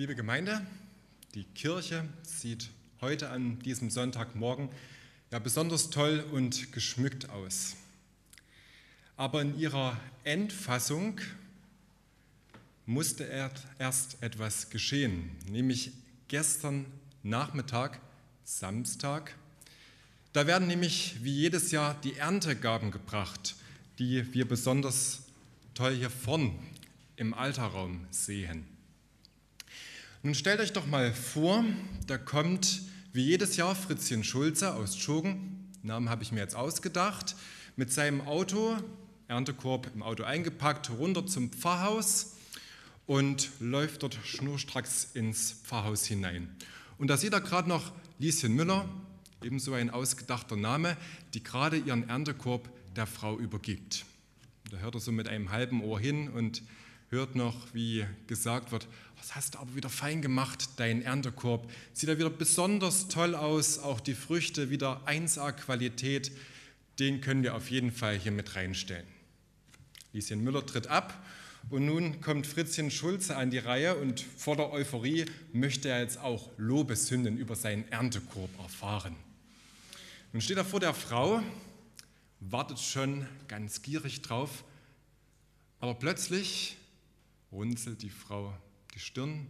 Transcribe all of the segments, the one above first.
Liebe Gemeinde, die Kirche sieht heute an diesem Sonntagmorgen ja besonders toll und geschmückt aus. Aber in ihrer Endfassung musste erst etwas geschehen, nämlich gestern Nachmittag, Samstag. Da werden nämlich wie jedes Jahr die Erntegaben gebracht, die wir besonders toll hier vorn im Altarraum sehen. Nun stellt euch doch mal vor, da kommt wie jedes Jahr Fritzchen Schulze aus Tschogen, Namen habe ich mir jetzt ausgedacht, mit seinem Auto, Erntekorb im Auto eingepackt, runter zum Pfarrhaus und läuft dort schnurstracks ins Pfarrhaus hinein. Und da sieht er gerade noch Lieschen Müller, ebenso ein ausgedachter Name, die gerade ihren Erntekorb der Frau übergibt. Da hört er so mit einem halben Ohr hin und hört noch, wie gesagt wird, das hast du aber wieder fein gemacht, dein Erntekorb. Sieht da wieder besonders toll aus, auch die Früchte wieder 1A Qualität. Den können wir auf jeden Fall hier mit reinstellen. Lieschen Müller tritt ab und nun kommt Fritzchen Schulze an die Reihe und vor der Euphorie möchte er jetzt auch Lobeshymnen über seinen Erntekorb erfahren. Nun steht er vor der Frau, wartet schon ganz gierig drauf, aber plötzlich runzelt die Frau die Stirn,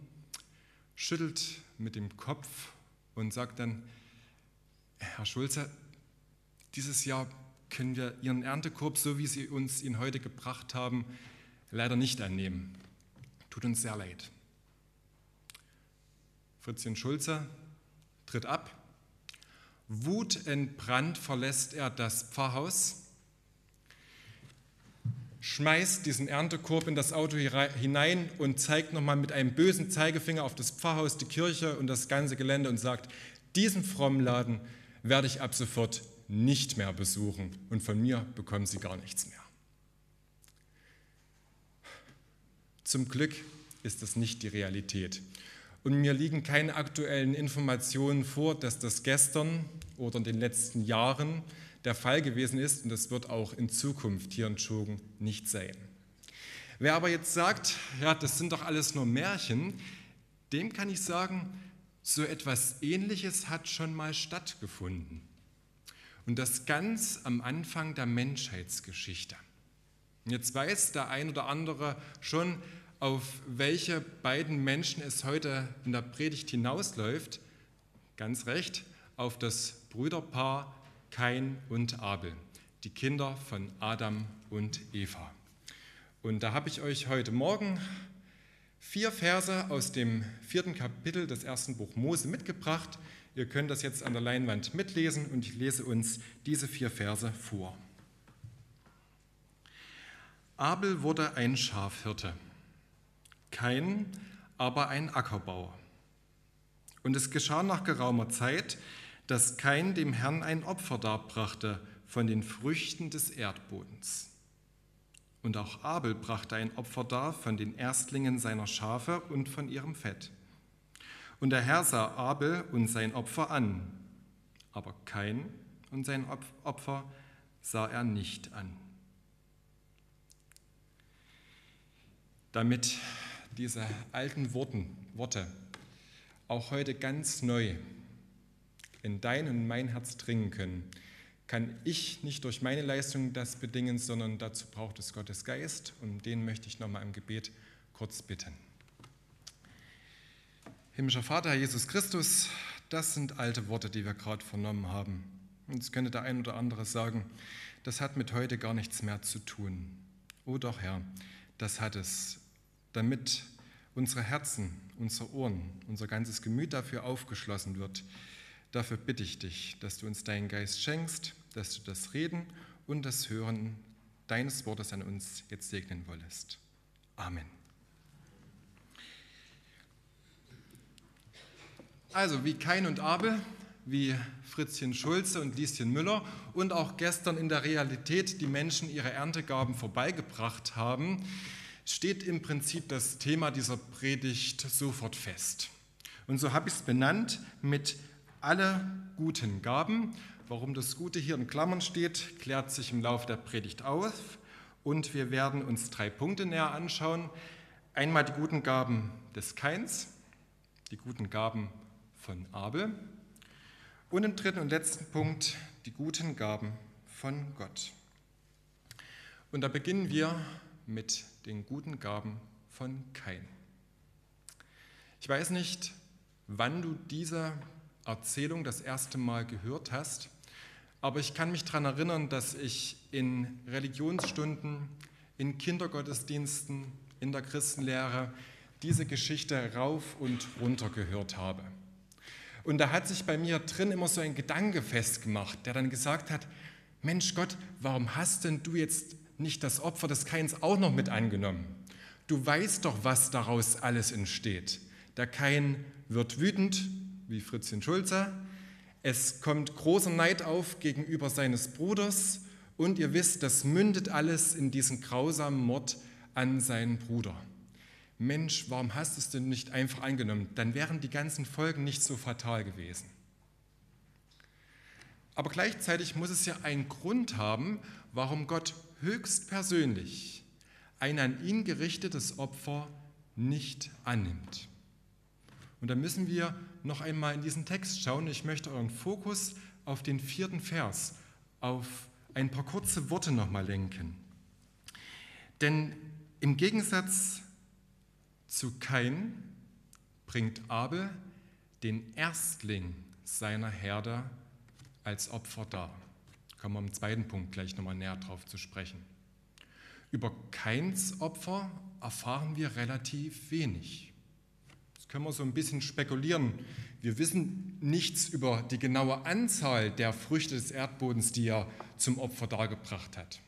schüttelt mit dem Kopf und sagt dann, Herr Schulze, dieses Jahr können wir Ihren Erntekorb, so wie Sie uns ihn heute gebracht haben, leider nicht annehmen. Tut uns sehr leid. Fritzchen Schulze tritt ab. Wutentbrannt verlässt er das Pfarrhaus schmeißt diesen Erntekorb in das Auto hinein und zeigt nochmal mit einem bösen Zeigefinger auf das Pfarrhaus, die Kirche und das ganze Gelände und sagt, diesen frommen Laden werde ich ab sofort nicht mehr besuchen und von mir bekommen Sie gar nichts mehr. Zum Glück ist das nicht die Realität. Und mir liegen keine aktuellen Informationen vor, dass das gestern oder in den letzten Jahren der Fall gewesen ist und das wird auch in Zukunft hier in Tschogen nicht sein. Wer aber jetzt sagt, ja, das sind doch alles nur Märchen, dem kann ich sagen, so etwas Ähnliches hat schon mal stattgefunden. Und das ganz am Anfang der Menschheitsgeschichte. Jetzt weiß der ein oder andere schon, auf welche beiden Menschen es heute in der Predigt hinausläuft. Ganz recht, auf das Brüderpaar Kain und Abel, die Kinder von Adam und Eva. Und da habe ich euch heute Morgen vier Verse aus dem vierten Kapitel des ersten Buch Mose mitgebracht. Ihr könnt das jetzt an der Leinwand mitlesen und ich lese uns diese vier Verse vor. Abel wurde ein Schafhirte, Kain aber ein Ackerbauer. Und es geschah nach geraumer Zeit, dass kein dem Herrn ein Opfer darbrachte von den Früchten des Erdbodens. Und auch Abel brachte ein Opfer dar von den Erstlingen seiner Schafe und von ihrem Fett. Und der Herr sah Abel und sein Opfer an, aber kein und sein Opfer sah er nicht an. Damit diese alten Worten, Worte auch heute ganz neu in dein und mein Herz dringen können, kann ich nicht durch meine Leistung das bedingen, sondern dazu braucht es Gottes Geist und den möchte ich nochmal im Gebet kurz bitten. Himmlischer Vater, Herr Jesus Christus, das sind alte Worte, die wir gerade vernommen haben. Und jetzt könnte der ein oder andere sagen, das hat mit heute gar nichts mehr zu tun. Oh doch, Herr, das hat es, damit unsere Herzen, unsere Ohren, unser ganzes Gemüt dafür aufgeschlossen wird, Dafür bitte ich dich, dass du uns deinen Geist schenkst, dass du das Reden und das Hören deines Wortes an uns jetzt segnen wollest. Amen. Also wie Kain und Abel, wie Fritzchen Schulze und Lieschen Müller und auch gestern in der Realität die Menschen ihre Erntegaben vorbeigebracht haben, steht im Prinzip das Thema dieser Predigt sofort fest. Und so habe ich es benannt mit alle guten Gaben. Warum das Gute hier in Klammern steht, klärt sich im Laufe der Predigt auf. Und wir werden uns drei Punkte näher anschauen. Einmal die guten Gaben des Keins, die guten Gaben von Abel. Und im dritten und letzten Punkt die guten Gaben von Gott. Und da beginnen wir mit den guten Gaben von Kain. Ich weiß nicht, wann du diese Erzählung das erste Mal gehört hast, aber ich kann mich daran erinnern, dass ich in Religionsstunden, in Kindergottesdiensten, in der Christenlehre diese Geschichte rauf und runter gehört habe. Und da hat sich bei mir drin immer so ein Gedanke festgemacht, der dann gesagt hat, Mensch Gott, warum hast denn du jetzt nicht das Opfer des Kains auch noch mit angenommen? Du weißt doch, was daraus alles entsteht. Der Kain wird wütend, wie Fritzchen Schulze. Es kommt großer Neid auf gegenüber seines Bruders und ihr wisst, das mündet alles in diesen grausamen Mord an seinen Bruder. Mensch, warum hast du es denn nicht einfach angenommen? Dann wären die ganzen Folgen nicht so fatal gewesen. Aber gleichzeitig muss es ja einen Grund haben, warum Gott höchstpersönlich ein an ihn gerichtetes Opfer nicht annimmt. Und da müssen wir noch einmal in diesen Text schauen. Ich möchte euren Fokus auf den vierten Vers, auf ein paar kurze Worte nochmal lenken. Denn im Gegensatz zu Kain bringt Abel den Erstling seiner Herde als Opfer dar. Kommen wir im zweiten Punkt gleich nochmal näher drauf zu sprechen. Über Kains Opfer erfahren wir relativ wenig. Das können wir so ein bisschen spekulieren. Wir wissen nichts über die genaue Anzahl der Früchte des Erdbodens, die er zum Opfer dargebracht hat.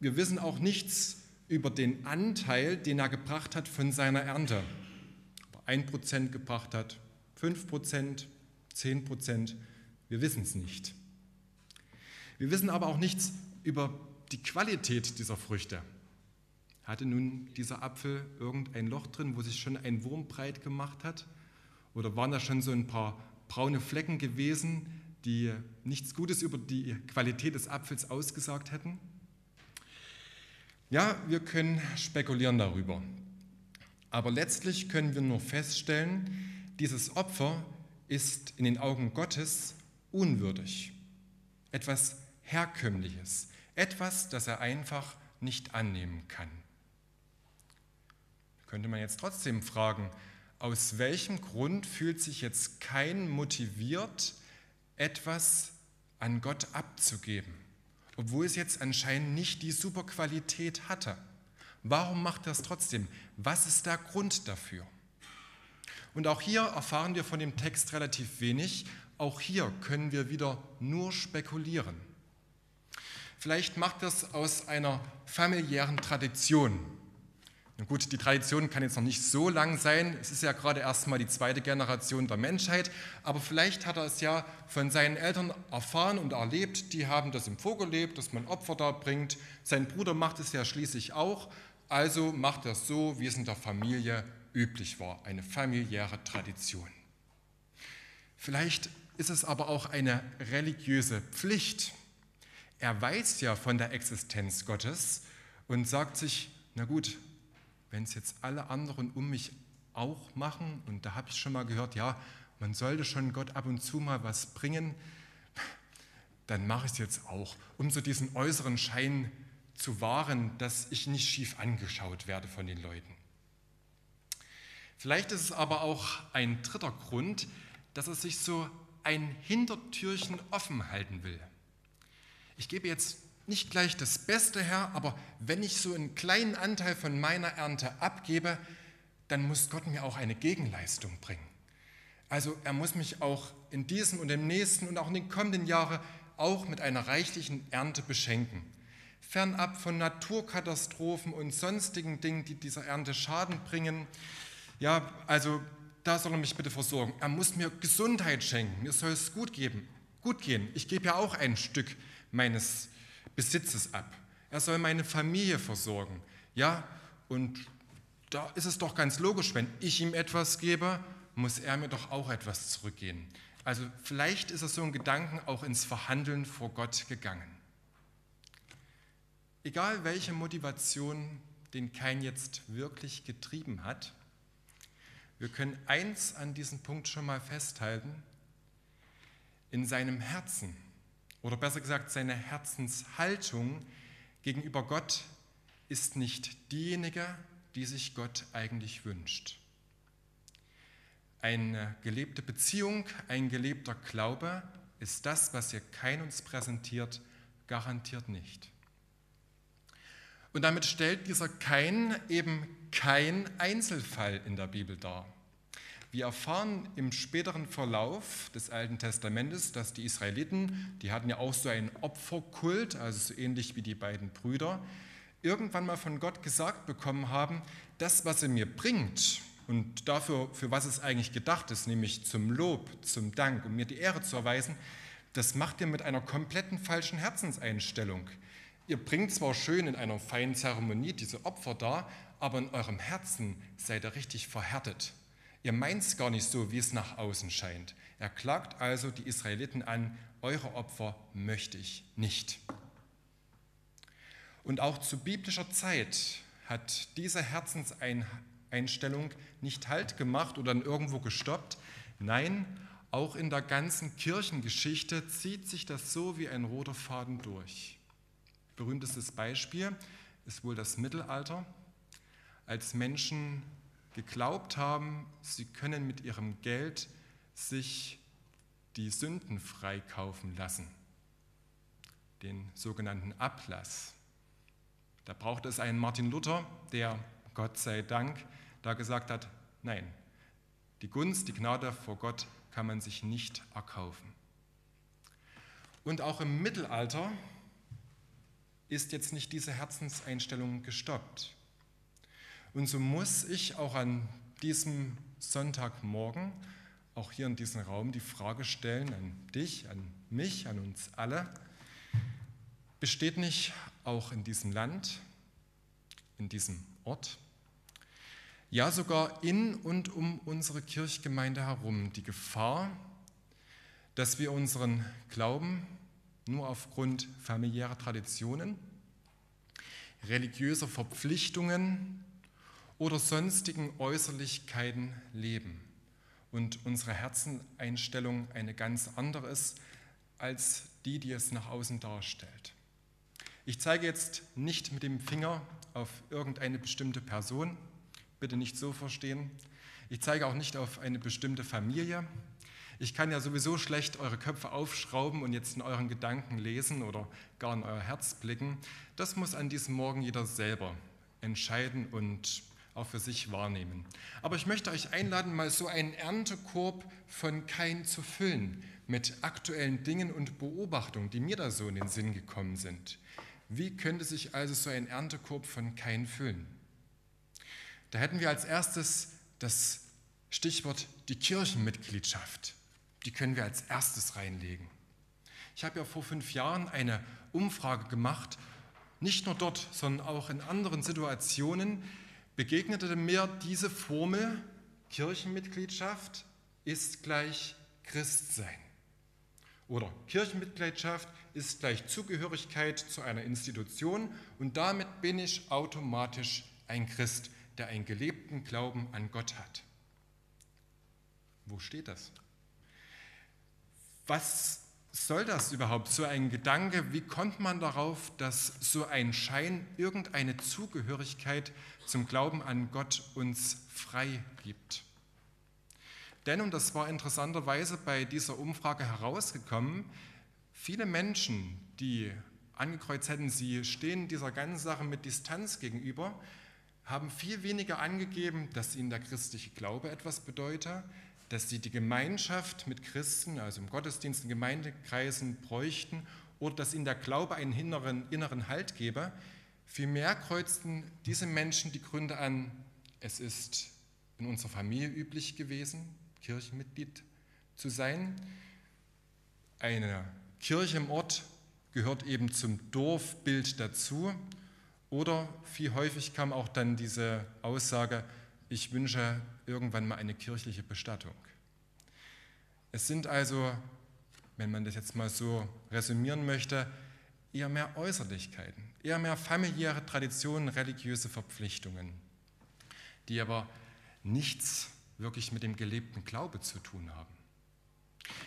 Wir wissen auch nichts über den Anteil, den er gebracht hat von seiner Ernte. Ob er 1% gebracht hat, 5%, 10%, wir wissen es nicht. Wir wissen aber auch nichts über die Qualität dieser Früchte. Hatte nun dieser Apfel irgendein Loch drin, wo sich schon ein Wurm breit gemacht hat? Oder waren da schon so ein paar braune Flecken gewesen, die nichts Gutes über die Qualität des Apfels ausgesagt hätten? Ja, wir können spekulieren darüber. Aber letztlich können wir nur feststellen, dieses Opfer ist in den Augen Gottes unwürdig. Etwas Herkömmliches. Etwas, das er einfach nicht annehmen kann. Könnte man jetzt trotzdem fragen, aus welchem Grund fühlt sich jetzt kein motiviert, etwas an Gott abzugeben? obwohl es jetzt anscheinend nicht die super Qualität hatte. Warum macht es trotzdem? Was ist der Grund dafür? Und auch hier erfahren wir von dem Text relativ wenig. Auch hier können wir wieder nur spekulieren. Vielleicht macht das aus einer familiären Tradition. Na gut, die Tradition kann jetzt noch nicht so lang sein. Es ist ja gerade erst mal die zweite Generation der Menschheit. Aber vielleicht hat er es ja von seinen Eltern erfahren und erlebt. Die haben das im Vorgelebt, dass man Opfer da bringt. Sein Bruder macht es ja schließlich auch. Also macht er es so, wie es in der Familie üblich war. Eine familiäre Tradition. Vielleicht ist es aber auch eine religiöse Pflicht. Er weiß ja von der Existenz Gottes und sagt sich, na gut, wenn es jetzt alle anderen um mich auch machen, und da habe ich schon mal gehört, ja, man sollte schon Gott ab und zu mal was bringen, dann mache ich es jetzt auch, um so diesen äußeren Schein zu wahren, dass ich nicht schief angeschaut werde von den Leuten. Vielleicht ist es aber auch ein dritter Grund, dass er sich so ein Hintertürchen offen halten will. Ich gebe jetzt nicht gleich das Beste her, aber wenn ich so einen kleinen Anteil von meiner Ernte abgebe, dann muss Gott mir auch eine Gegenleistung bringen. Also er muss mich auch in diesem und im nächsten und auch in den kommenden Jahren auch mit einer reichlichen Ernte beschenken. Fernab von Naturkatastrophen und sonstigen Dingen, die dieser Ernte Schaden bringen. Ja, also da soll er mich bitte versorgen. Er muss mir Gesundheit schenken. Mir soll es gut geben, gut gehen. Ich gebe ja auch ein Stück meines Besitzes ab. Er soll meine Familie versorgen. Ja, und da ist es doch ganz logisch, wenn ich ihm etwas gebe, muss er mir doch auch etwas zurückgeben. Also vielleicht ist er so ein Gedanken auch ins Verhandeln vor Gott gegangen. Egal welche Motivation den Kain jetzt wirklich getrieben hat, Wir können eins an diesem Punkt schon mal festhalten. In seinem Herzen, oder besser gesagt, seine Herzenshaltung gegenüber Gott ist nicht diejenige, die sich Gott eigentlich wünscht. Eine gelebte Beziehung, ein gelebter Glaube ist das, was ihr kein uns präsentiert, garantiert nicht. Und damit stellt dieser Kein eben kein Einzelfall in der Bibel dar. Wir erfahren im späteren Verlauf des Alten Testamentes, dass die Israeliten, die hatten ja auch so einen Opferkult, also so ähnlich wie die beiden Brüder, irgendwann mal von Gott gesagt bekommen haben, das, was er mir bringt und dafür, für was es eigentlich gedacht ist, nämlich zum Lob, zum Dank, um mir die Ehre zu erweisen, das macht ihr mit einer kompletten falschen Herzenseinstellung. Ihr bringt zwar schön in einer feinen Zeremonie diese Opfer dar, aber in eurem Herzen seid ihr richtig verhärtet. Ihr meint es gar nicht so, wie es nach außen scheint. Er klagt also die Israeliten an, eure Opfer möchte ich nicht. Und auch zu biblischer Zeit hat diese Herzenseinstellung nicht Halt gemacht oder irgendwo gestoppt. Nein, auch in der ganzen Kirchengeschichte zieht sich das so wie ein roter Faden durch. Berühmtestes Beispiel ist wohl das Mittelalter, als Menschen geglaubt haben, sie können mit ihrem Geld sich die Sünden freikaufen lassen, den sogenannten Ablass. Da braucht es einen Martin Luther, der, Gott sei Dank, da gesagt hat, nein, die Gunst, die Gnade vor Gott kann man sich nicht erkaufen. Und auch im Mittelalter ist jetzt nicht diese Herzenseinstellung gestoppt. Und so muss ich auch an diesem Sonntagmorgen, auch hier in diesem Raum, die Frage stellen an dich, an mich, an uns alle, besteht nicht auch in diesem Land, in diesem Ort, ja sogar in und um unsere Kirchgemeinde herum die Gefahr, dass wir unseren Glauben nur aufgrund familiärer Traditionen, religiöser Verpflichtungen oder sonstigen Äußerlichkeiten leben und unsere Herzeneinstellung eine ganz andere ist als die, die es nach außen darstellt. Ich zeige jetzt nicht mit dem Finger auf irgendeine bestimmte Person, bitte nicht so verstehen. Ich zeige auch nicht auf eine bestimmte Familie, ich kann ja sowieso schlecht eure Köpfe aufschrauben und jetzt in euren Gedanken lesen oder gar in euer Herz blicken. Das muss an diesem Morgen jeder selber entscheiden und auch für sich wahrnehmen. Aber ich möchte euch einladen, mal so einen Erntekorb von Kain zu füllen mit aktuellen Dingen und Beobachtungen, die mir da so in den Sinn gekommen sind. Wie könnte sich also so ein Erntekorb von Kain füllen? Da hätten wir als erstes das Stichwort die Kirchenmitgliedschaft die können wir als erstes reinlegen. Ich habe ja vor fünf Jahren eine Umfrage gemacht, nicht nur dort, sondern auch in anderen Situationen begegnete mir diese Formel, Kirchenmitgliedschaft ist gleich Christsein. Oder Kirchenmitgliedschaft ist gleich Zugehörigkeit zu einer Institution und damit bin ich automatisch ein Christ, der einen gelebten Glauben an Gott hat. Wo steht das? Was soll das überhaupt, so ein Gedanke? Wie kommt man darauf, dass so ein Schein irgendeine Zugehörigkeit zum Glauben an Gott uns frei gibt? Denn, und das war interessanterweise bei dieser Umfrage herausgekommen, viele Menschen, die angekreuzt hätten, sie stehen dieser ganzen Sache mit Distanz gegenüber, haben viel weniger angegeben, dass ihnen der christliche Glaube etwas bedeutet, dass sie die Gemeinschaft mit Christen, also im Gottesdienst, in Gemeindekreisen bräuchten oder dass ihnen der Glaube einen inneren, inneren Halt gebe. Vielmehr kreuzten diese Menschen die Gründe an, es ist in unserer Familie üblich gewesen, Kirchenmitglied zu sein. Eine Kirche im Ort gehört eben zum Dorfbild dazu. Oder viel häufig kam auch dann diese Aussage, ich wünsche irgendwann mal eine kirchliche Bestattung. Es sind also, wenn man das jetzt mal so resümieren möchte, eher mehr Äußerlichkeiten, eher mehr familiäre Traditionen, religiöse Verpflichtungen, die aber nichts wirklich mit dem gelebten Glaube zu tun haben.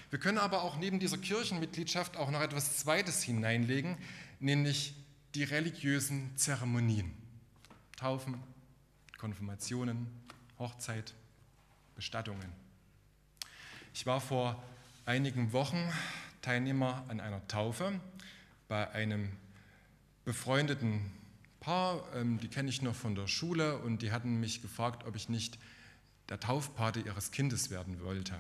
Wir können aber auch neben dieser Kirchenmitgliedschaft auch noch etwas Zweites hineinlegen, nämlich die religiösen Zeremonien. Taufen, Konfirmationen, Hochzeit, Bestattungen. Ich war vor einigen Wochen Teilnehmer an einer Taufe bei einem befreundeten Paar, ähm, die kenne ich noch von der Schule und die hatten mich gefragt, ob ich nicht der Taufpate ihres Kindes werden wollte.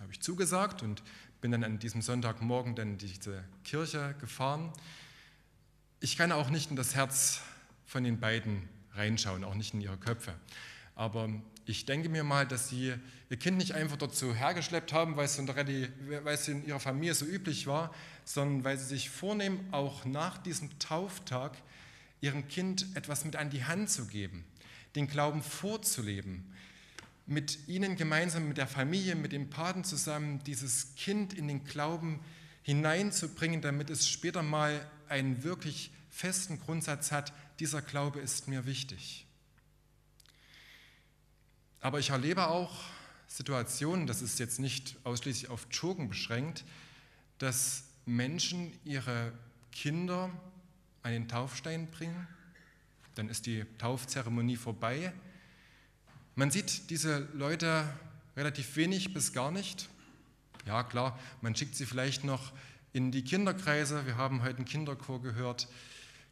Habe ich zugesagt und bin dann an diesem Sonntagmorgen dann in diese Kirche gefahren. Ich kann auch nicht in das Herz von den beiden reinschauen, auch nicht in ihre Köpfe. Aber ich denke mir mal, dass sie ihr Kind nicht einfach so hergeschleppt haben, weil es, in, weil es in ihrer Familie so üblich war, sondern weil sie sich vornehmen, auch nach diesem Tauftag ihrem Kind etwas mit an die Hand zu geben, den Glauben vorzuleben, mit ihnen gemeinsam, mit der Familie, mit dem Paten zusammen, dieses Kind in den Glauben hineinzubringen, damit es später mal einen wirklich festen Grundsatz hat, dieser Glaube ist mir wichtig. Aber ich erlebe auch Situationen, das ist jetzt nicht ausschließlich auf Joggen beschränkt, dass Menschen ihre Kinder an den Taufstein bringen, dann ist die Taufzeremonie vorbei. Man sieht diese Leute relativ wenig bis gar nicht. Ja klar, man schickt sie vielleicht noch in die Kinderkreise. Wir haben heute einen Kinderchor gehört.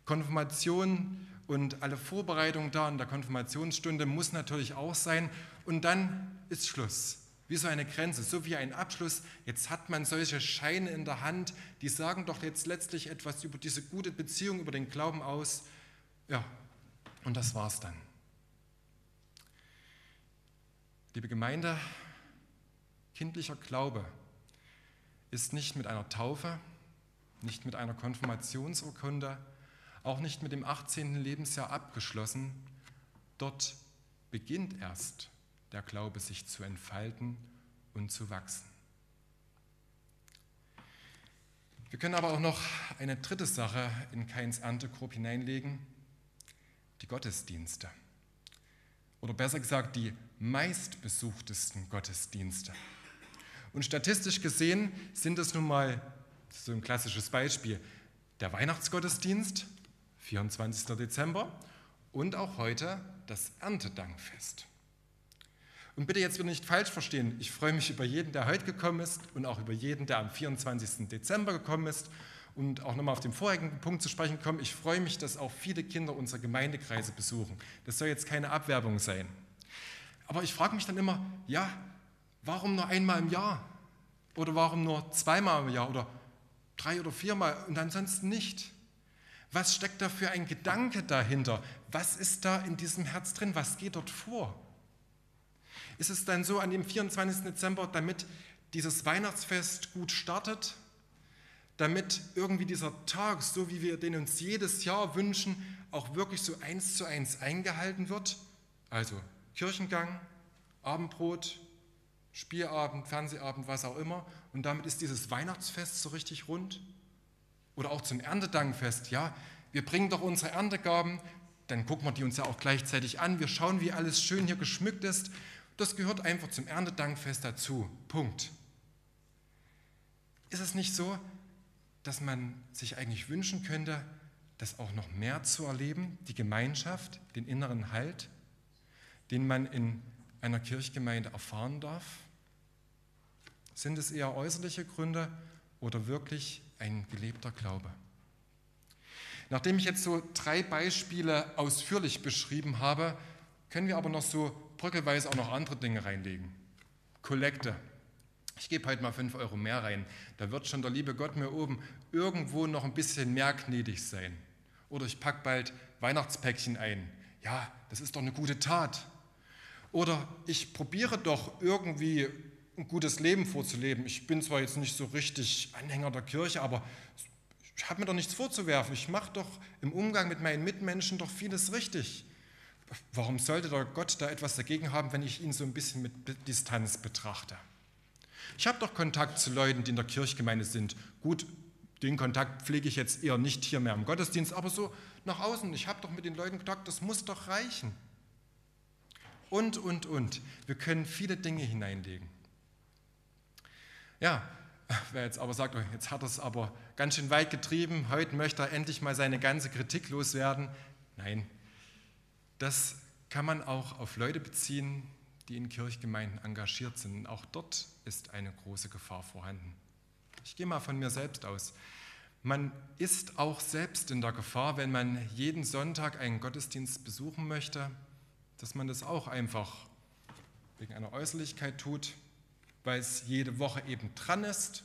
Konfirmation und alle Vorbereitungen da in der Konfirmationsstunde muss natürlich auch sein. Und dann ist Schluss. Wie so eine Grenze, so wie ein Abschluss. Jetzt hat man solche Scheine in der Hand, die sagen doch jetzt letztlich etwas über diese gute Beziehung, über den Glauben aus. Ja, und das war's dann. Liebe Gemeinde, kindlicher Glaube ist nicht mit einer Taufe, nicht mit einer Konfirmationsurkunde, auch nicht mit dem 18. Lebensjahr abgeschlossen. Dort beginnt erst der Glaube sich zu entfalten und zu wachsen. Wir können aber auch noch eine dritte Sache in Kains Erntekorb hineinlegen, die Gottesdienste. Oder besser gesagt, die meistbesuchtesten Gottesdienste. Und statistisch gesehen sind es nun mal, so ein klassisches Beispiel, der Weihnachtsgottesdienst 24. Dezember und auch heute das Erntedankfest. Und bitte jetzt wieder nicht falsch verstehen, ich freue mich über jeden, der heute gekommen ist und auch über jeden, der am 24. Dezember gekommen ist. Und auch nochmal auf den vorigen Punkt zu sprechen kommen, ich freue mich, dass auch viele Kinder unsere Gemeindekreise besuchen. Das soll jetzt keine Abwerbung sein. Aber ich frage mich dann immer, ja, warum nur einmal im Jahr? Oder warum nur zweimal im Jahr oder drei oder viermal und ansonsten nicht? Was steckt da für ein Gedanke dahinter? Was ist da in diesem Herz drin? Was geht dort vor? Ist es dann so an dem 24. Dezember, damit dieses Weihnachtsfest gut startet, damit irgendwie dieser Tag, so wie wir den uns jedes Jahr wünschen, auch wirklich so eins zu eins eingehalten wird? Also Kirchengang, Abendbrot, Spielabend, Fernsehabend, was auch immer. Und damit ist dieses Weihnachtsfest so richtig rund. Oder auch zum Erntedankfest, ja, wir bringen doch unsere Erntegaben, dann gucken wir die uns ja auch gleichzeitig an, wir schauen, wie alles schön hier geschmückt ist. Das gehört einfach zum Erntedankfest dazu. Punkt. Ist es nicht so, dass man sich eigentlich wünschen könnte, das auch noch mehr zu erleben, die Gemeinschaft, den inneren Halt, den man in einer Kirchgemeinde erfahren darf? Sind es eher äußerliche Gründe oder wirklich ein gelebter Glaube. Nachdem ich jetzt so drei Beispiele ausführlich beschrieben habe, können wir aber noch so brückeweise auch noch andere Dinge reinlegen. Kollekte. Ich gebe heute mal fünf Euro mehr rein. Da wird schon der liebe Gott mir oben irgendwo noch ein bisschen mehr gnädig sein. Oder ich packe bald Weihnachtspäckchen ein. Ja, das ist doch eine gute Tat. Oder ich probiere doch irgendwie ein gutes Leben vorzuleben. Ich bin zwar jetzt nicht so richtig Anhänger der Kirche, aber ich habe mir doch nichts vorzuwerfen. Ich mache doch im Umgang mit meinen Mitmenschen doch vieles richtig. Warum sollte der Gott da etwas dagegen haben, wenn ich ihn so ein bisschen mit Distanz betrachte? Ich habe doch Kontakt zu Leuten, die in der Kirchgemeinde sind. Gut, den Kontakt pflege ich jetzt eher nicht hier mehr im Gottesdienst, aber so nach außen. Ich habe doch mit den Leuten Kontakt, das muss doch reichen. und, und, und. Wir können viele Dinge hineinlegen. Ja, wer jetzt aber sagt, oh, jetzt hat er es aber ganz schön weit getrieben, heute möchte er endlich mal seine ganze Kritik loswerden. Nein, das kann man auch auf Leute beziehen, die in Kirchgemeinden engagiert sind. Auch dort ist eine große Gefahr vorhanden. Ich gehe mal von mir selbst aus. Man ist auch selbst in der Gefahr, wenn man jeden Sonntag einen Gottesdienst besuchen möchte, dass man das auch einfach wegen einer Äußerlichkeit tut, weil es jede Woche eben dran ist,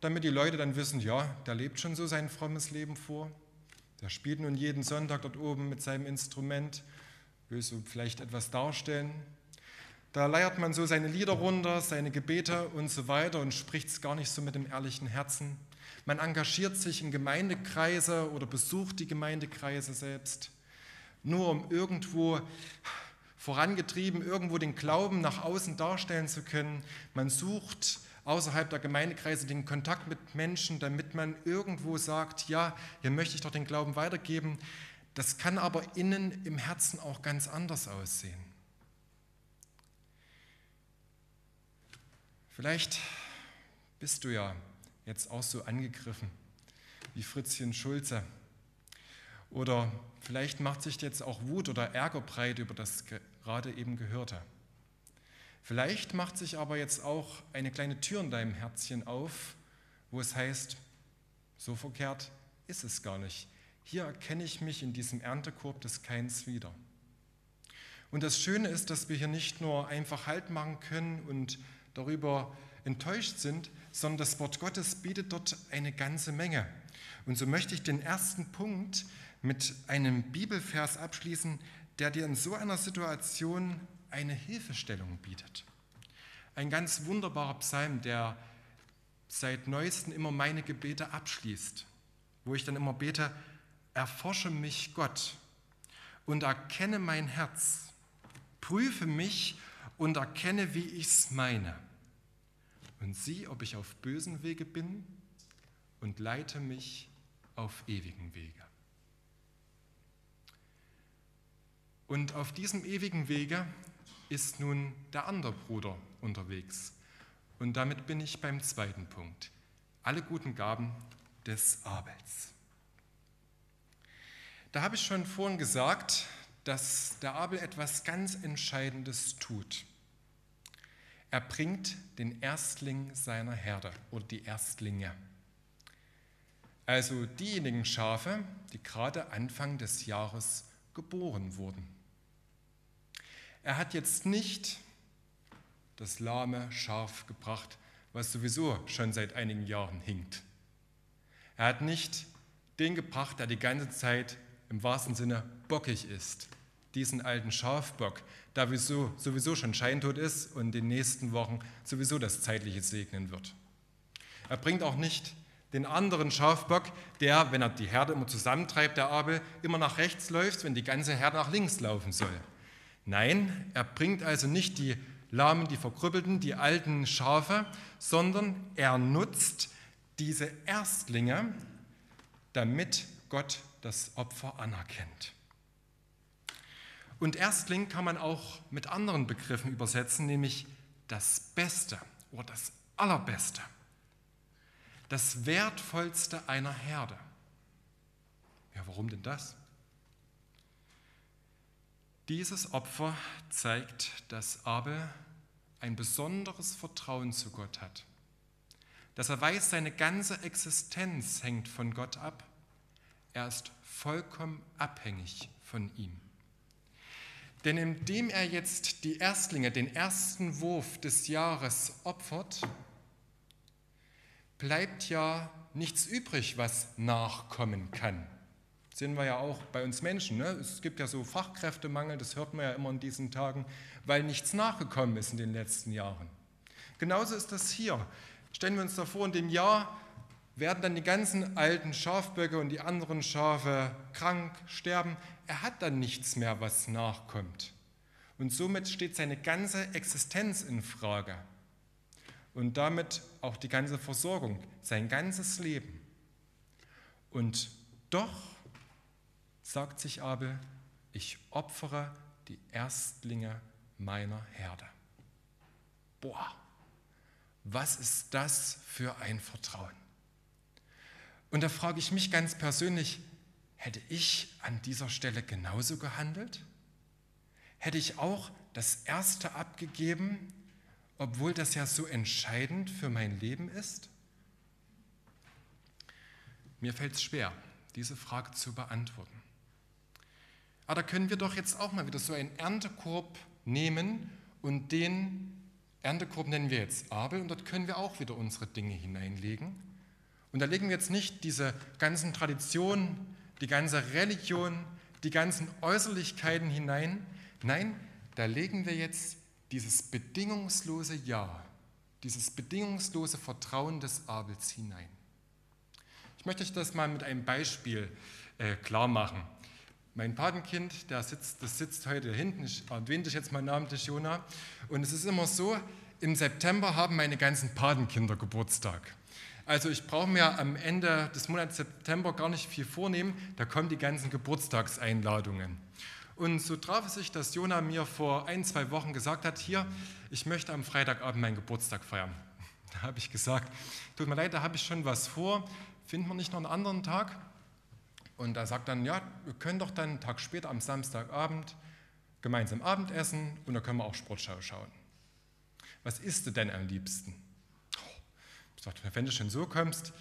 damit die Leute dann wissen, ja, der lebt schon so sein frommes Leben vor, der spielt nun jeden Sonntag dort oben mit seinem Instrument, will so vielleicht etwas darstellen. Da leiert man so seine Lieder runter, seine Gebete und so weiter und spricht es gar nicht so mit dem ehrlichen Herzen. Man engagiert sich in Gemeindekreise oder besucht die Gemeindekreise selbst, nur um irgendwo vorangetrieben, irgendwo den Glauben nach außen darstellen zu können. Man sucht außerhalb der Gemeindekreise den Kontakt mit Menschen, damit man irgendwo sagt, ja, hier möchte ich doch den Glauben weitergeben. Das kann aber innen im Herzen auch ganz anders aussehen. Vielleicht bist du ja jetzt auch so angegriffen wie Fritzchen Schulze. Oder vielleicht macht sich jetzt auch Wut oder Ärger breit über das gerade eben Gehörte. Vielleicht macht sich aber jetzt auch eine kleine Tür in deinem Herzchen auf, wo es heißt, so verkehrt ist es gar nicht. Hier erkenne ich mich in diesem Erntekorb des Keins wieder. Und das Schöne ist, dass wir hier nicht nur einfach Halt machen können und darüber enttäuscht sind, sondern das Wort Gottes bietet dort eine ganze Menge. Und so möchte ich den ersten Punkt mit einem Bibelvers abschließen, der dir in so einer Situation eine Hilfestellung bietet. Ein ganz wunderbarer Psalm, der seit neuestem immer meine Gebete abschließt, wo ich dann immer bete, erforsche mich Gott und erkenne mein Herz, prüfe mich und erkenne, wie ich es meine und sieh, ob ich auf bösen Wege bin und leite mich auf ewigen Wege. Und auf diesem ewigen Wege ist nun der andere Bruder unterwegs. Und damit bin ich beim zweiten Punkt. Alle guten Gaben des Abels. Da habe ich schon vorhin gesagt, dass der Abel etwas ganz Entscheidendes tut. Er bringt den Erstling seiner Herde oder die Erstlinge. Also diejenigen Schafe, die gerade Anfang des Jahres geboren wurden. Er hat jetzt nicht das lahme Schaf gebracht, was sowieso schon seit einigen Jahren hinkt. Er hat nicht den gebracht, der die ganze Zeit im wahrsten Sinne bockig ist, diesen alten Schafbock, der sowieso, sowieso schon scheintot ist und in den nächsten Wochen sowieso das Zeitliche segnen wird. Er bringt auch nicht den anderen Schafbock, der, wenn er die Herde immer zusammentreibt, der Abel, immer nach rechts läuft, wenn die ganze Herde nach links laufen soll. Nein, er bringt also nicht die Lahmen, die Verkrüppelten, die alten Schafe, sondern er nutzt diese Erstlinge, damit Gott das Opfer anerkennt. Und Erstling kann man auch mit anderen Begriffen übersetzen, nämlich das Beste oder das Allerbeste, das Wertvollste einer Herde. Ja, warum denn das? Dieses Opfer zeigt, dass Abel ein besonderes Vertrauen zu Gott hat, dass er weiß, seine ganze Existenz hängt von Gott ab. Er ist vollkommen abhängig von ihm. Denn indem er jetzt die Erstlinge, den ersten Wurf des Jahres opfert, bleibt ja nichts übrig, was nachkommen kann sehen wir ja auch bei uns Menschen. Ne? Es gibt ja so Fachkräftemangel, das hört man ja immer in diesen Tagen, weil nichts nachgekommen ist in den letzten Jahren. Genauso ist das hier. Stellen wir uns da vor, in dem Jahr werden dann die ganzen alten Schafböcke und die anderen Schafe krank, sterben. Er hat dann nichts mehr, was nachkommt. Und somit steht seine ganze Existenz in Frage. Und damit auch die ganze Versorgung, sein ganzes Leben. Und doch sagt sich Abel, ich opfere die Erstlinge meiner Herde. Boah, was ist das für ein Vertrauen? Und da frage ich mich ganz persönlich, hätte ich an dieser Stelle genauso gehandelt? Hätte ich auch das Erste abgegeben, obwohl das ja so entscheidend für mein Leben ist? Mir fällt es schwer, diese Frage zu beantworten. Aber da können wir doch jetzt auch mal wieder so einen Erntekorb nehmen und den Erntekorb nennen wir jetzt Abel und dort können wir auch wieder unsere Dinge hineinlegen. Und da legen wir jetzt nicht diese ganzen Traditionen, die ganze Religion, die ganzen Äußerlichkeiten hinein. Nein, da legen wir jetzt dieses bedingungslose Ja, dieses bedingungslose Vertrauen des Abels hinein. Ich möchte euch das mal mit einem Beispiel äh, klar machen. Mein Patenkind, der sitzt, das sitzt heute hinten, ich erwähne dich jetzt mal namentlich, Jona. Und es ist immer so, im September haben meine ganzen Patenkinder Geburtstag. Also ich brauche mir am Ende des Monats September gar nicht viel vornehmen, da kommen die ganzen Geburtstagseinladungen. Und so traf es sich, dass Jona mir vor ein, zwei Wochen gesagt hat, hier, ich möchte am Freitagabend meinen Geburtstag feiern. Da habe ich gesagt, tut mir leid, da habe ich schon was vor, finden wir nicht noch einen anderen Tag? Und er sagt dann, ja, wir können doch dann einen Tag später am Samstagabend gemeinsam Abendessen und da können wir auch Sportschau schauen. Was isst du denn am liebsten? Ich sagte, wenn du schon so kommst,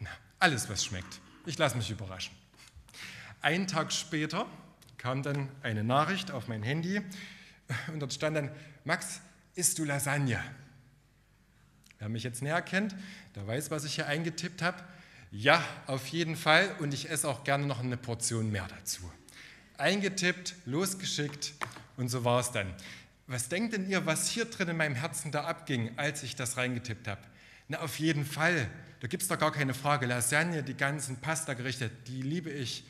na, alles, was schmeckt. Ich lasse mich überraschen. Einen Tag später kam dann eine Nachricht auf mein Handy und dort stand dann, Max, isst du Lasagne? Wer mich jetzt näher kennt, der weiß, was ich hier eingetippt habe. Ja, auf jeden Fall und ich esse auch gerne noch eine Portion mehr dazu. Eingetippt, losgeschickt und so war es dann. Was denkt denn ihr, was hier drin in meinem Herzen da abging, als ich das reingetippt habe? Na, auf jeden Fall. Da gibt es doch gar keine Frage. Lasagne, die ganzen Pasta-Gerichte, die liebe ich.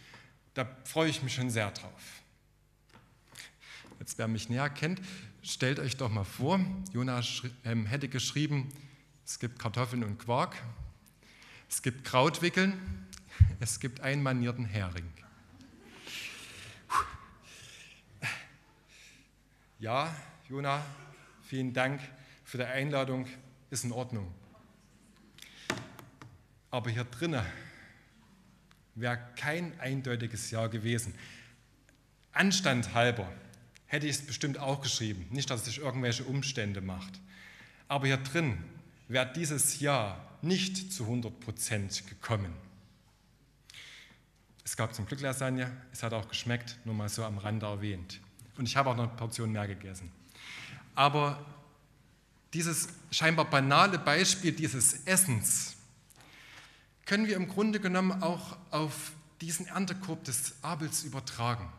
Da freue ich mich schon sehr drauf. Jetzt, wer mich näher kennt, stellt euch doch mal vor, Jonas ähm, hätte geschrieben, es gibt Kartoffeln und Quark, es gibt Krautwickeln, es gibt einen manierten Hering. Ja, Jona, vielen Dank für die Einladung, ist in Ordnung. Aber hier drinnen wäre kein eindeutiges Ja gewesen. Anstand halber hätte ich es bestimmt auch geschrieben, nicht, dass es sich irgendwelche Umstände macht. Aber hier drin wäre dieses Ja nicht zu 100 Prozent gekommen. Es gab zum Glück Lasagne, es hat auch geschmeckt, nur mal so am Rande erwähnt. Und ich habe auch noch eine Portion mehr gegessen. Aber dieses scheinbar banale Beispiel dieses Essens können wir im Grunde genommen auch auf diesen Erntekorb des Abels übertragen.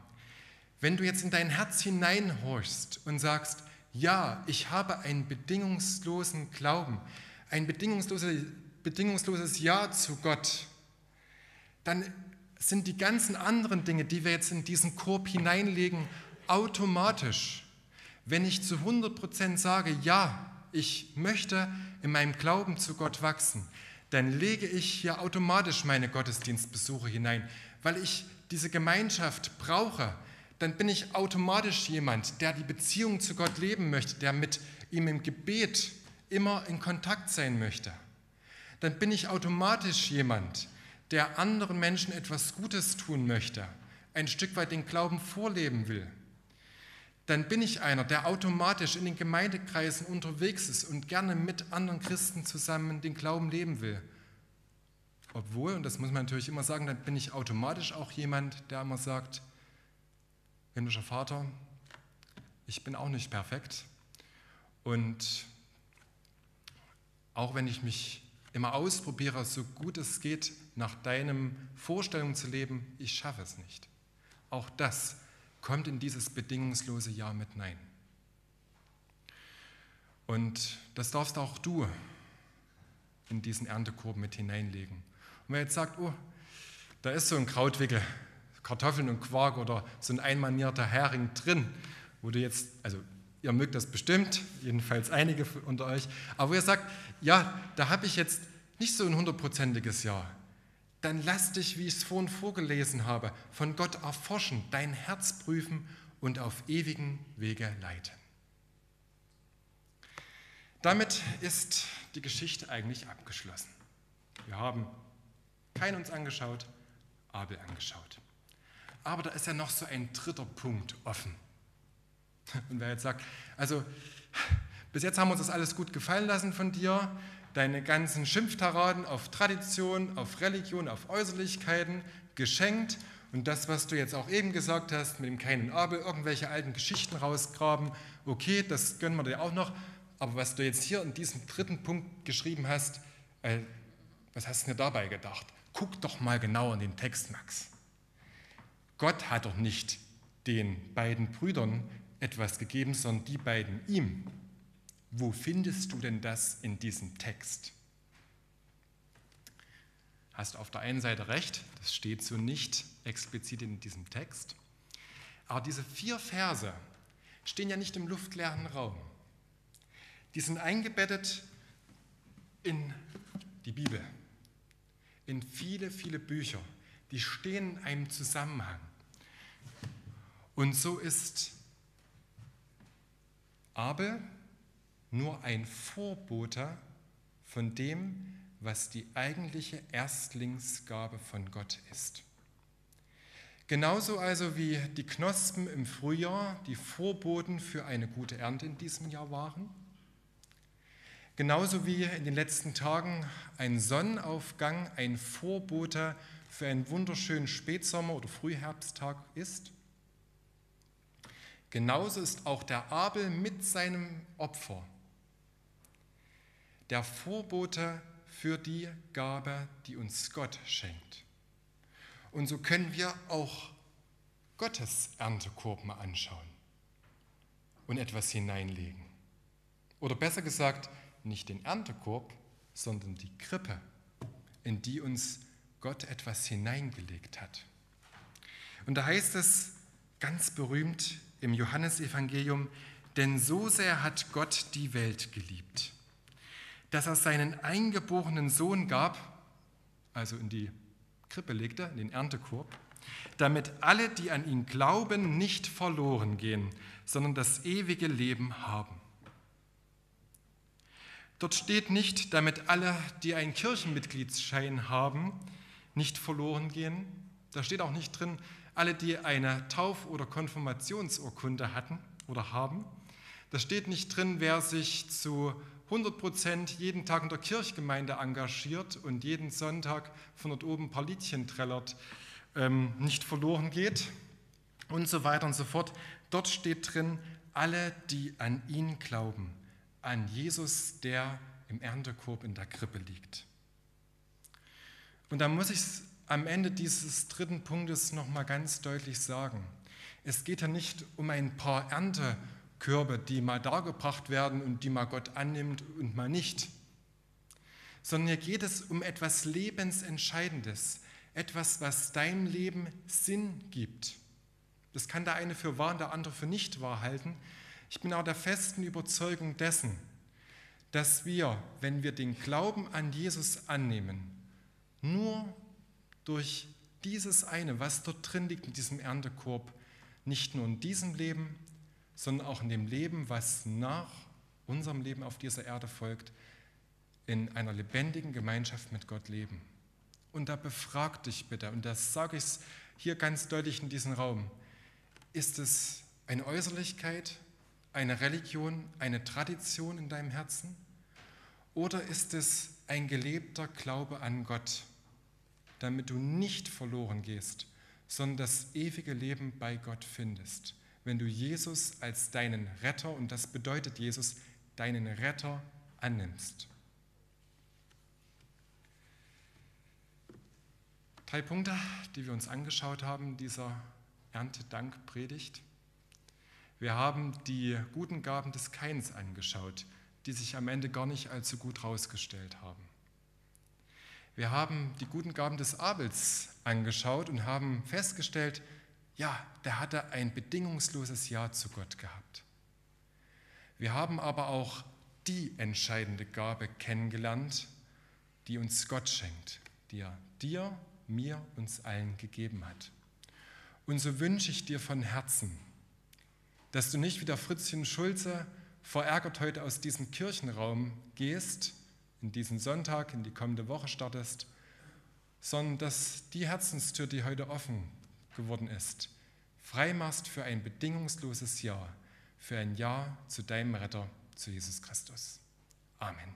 Wenn du jetzt in dein Herz hineinhorchst und sagst, ja, ich habe einen bedingungslosen Glauben, ein bedingungsloses, bedingungsloses Ja zu Gott, dann sind die ganzen anderen Dinge, die wir jetzt in diesen Korb hineinlegen, automatisch. Wenn ich zu 100% sage, ja, ich möchte in meinem Glauben zu Gott wachsen, dann lege ich hier automatisch meine Gottesdienstbesuche hinein, weil ich diese Gemeinschaft brauche. Dann bin ich automatisch jemand, der die Beziehung zu Gott leben möchte, der mit ihm im Gebet immer in Kontakt sein möchte, dann bin ich automatisch jemand, der anderen Menschen etwas Gutes tun möchte, ein Stück weit den Glauben vorleben will. Dann bin ich einer, der automatisch in den Gemeindekreisen unterwegs ist und gerne mit anderen Christen zusammen den Glauben leben will. Obwohl, und das muss man natürlich immer sagen, dann bin ich automatisch auch jemand, der immer sagt, himmlischer Vater, ich bin auch nicht perfekt und auch wenn ich mich immer ausprobiere, so gut es geht, nach deinem Vorstellung zu leben, ich schaffe es nicht. Auch das kommt in dieses bedingungslose Ja mit Nein. Und das darfst auch du in diesen Erntekorb mit hineinlegen. Und wer jetzt sagt, oh, da ist so ein Krautwickel, Kartoffeln und Quark oder so ein einmanierter Hering drin, wo du jetzt, also Ihr mögt das bestimmt, jedenfalls einige unter euch. Aber wo ihr sagt, ja, da habe ich jetzt nicht so ein hundertprozentiges Ja. Dann lass dich, wie ich es vorhin vorgelesen habe, von Gott erforschen, dein Herz prüfen, und auf ewigen Wege leiten. Damit ist die Geschichte eigentlich abgeschlossen. Wir haben Kain uns angeschaut, Abel angeschaut. Aber da ist ja noch so ein dritter Punkt offen. Und wer jetzt sagt, also bis jetzt haben wir uns das alles gut gefallen lassen von dir, deine ganzen Schimpftaraden auf Tradition, auf Religion, auf Äußerlichkeiten geschenkt und das, was du jetzt auch eben gesagt hast, mit dem Kain und Abel, irgendwelche alten Geschichten rausgraben, okay, das gönnen wir dir auch noch, aber was du jetzt hier in diesem dritten Punkt geschrieben hast, äh, was hast du dir dabei gedacht? Guck doch mal genauer in den Text, Max. Gott hat doch nicht den beiden Brüdern etwas gegeben, sondern die beiden ihm. Wo findest du denn das in diesem Text? Hast du auf der einen Seite recht, das steht so nicht explizit in diesem Text. Aber diese vier Verse stehen ja nicht im luftleeren Raum. Die sind eingebettet in die Bibel, in viele, viele Bücher. Die stehen in einem Zusammenhang. Und so ist Abel nur ein Vorbote von dem, was die eigentliche Erstlingsgabe von Gott ist. Genauso also wie die Knospen im Frühjahr die Vorboten für eine gute Ernte in diesem Jahr waren, genauso wie in den letzten Tagen ein Sonnenaufgang ein Vorbote für einen wunderschönen Spätsommer- oder Frühherbsttag ist, genauso ist auch der Abel mit seinem Opfer der Vorbote für die Gabe, die uns Gott schenkt. Und so können wir auch Gottes Erntekorb mal anschauen und etwas hineinlegen. Oder besser gesagt, nicht den Erntekorb, sondern die Krippe, in die uns Gott etwas hineingelegt hat. Und da heißt es ganz berühmt im Johannesevangelium, denn so sehr hat Gott die Welt geliebt, dass er seinen eingeborenen Sohn gab, also in die Krippe legte, in den Erntekorb, damit alle, die an ihn glauben, nicht verloren gehen, sondern das ewige Leben haben. Dort steht nicht, damit alle, die einen Kirchenmitgliedsschein haben, nicht verloren gehen. Da steht auch nicht drin, alle, die eine Tauf- oder Konfirmationsurkunde hatten oder haben. Da steht nicht drin, wer sich zu 100 Prozent jeden Tag in der Kirchgemeinde engagiert und jeden Sonntag von dort oben ein paar Liedchen trällert, ähm, nicht verloren geht und so weiter und so fort. Dort steht drin, alle, die an ihn glauben, an Jesus, der im Erntekorb in der Krippe liegt. Und da muss ich am Ende dieses dritten Punktes nochmal ganz deutlich sagen. Es geht ja nicht um ein paar Ernte Körbe, die mal dargebracht werden und die mal Gott annimmt und mal nicht. Sondern hier geht es um etwas Lebensentscheidendes, etwas, was deinem Leben Sinn gibt. Das kann der eine für wahr und der andere für nicht wahr halten. Ich bin auch der festen Überzeugung dessen, dass wir, wenn wir den Glauben an Jesus annehmen, nur durch dieses eine, was dort drin liegt in diesem Erntekorb, nicht nur in diesem Leben, sondern auch in dem Leben, was nach unserem Leben auf dieser Erde folgt, in einer lebendigen Gemeinschaft mit Gott leben. Und da befrag dich bitte, und das sage ich hier ganz deutlich in diesem Raum, ist es eine Äußerlichkeit, eine Religion, eine Tradition in deinem Herzen? Oder ist es ein gelebter Glaube an Gott, damit du nicht verloren gehst, sondern das ewige Leben bei Gott findest? wenn du Jesus als deinen Retter, und das bedeutet Jesus, deinen Retter annimmst. Drei Punkte, die wir uns angeschaut haben, dieser Erntedankpredigt. Wir haben die guten Gaben des Keins angeschaut, die sich am Ende gar nicht allzu gut herausgestellt haben. Wir haben die guten Gaben des Abels angeschaut und haben festgestellt, ja, der hatte ein bedingungsloses Ja zu Gott gehabt. Wir haben aber auch die entscheidende Gabe kennengelernt, die uns Gott schenkt, die er dir, mir, uns allen gegeben hat. Und so wünsche ich dir von Herzen, dass du nicht wie der Fritzchen Schulze verärgert heute aus diesem Kirchenraum gehst, in diesen Sonntag, in die kommende Woche startest, sondern dass die Herzenstür, die heute offen geworden ist, frei machst für ein bedingungsloses Ja, für ein Ja zu deinem Retter, zu Jesus Christus. Amen.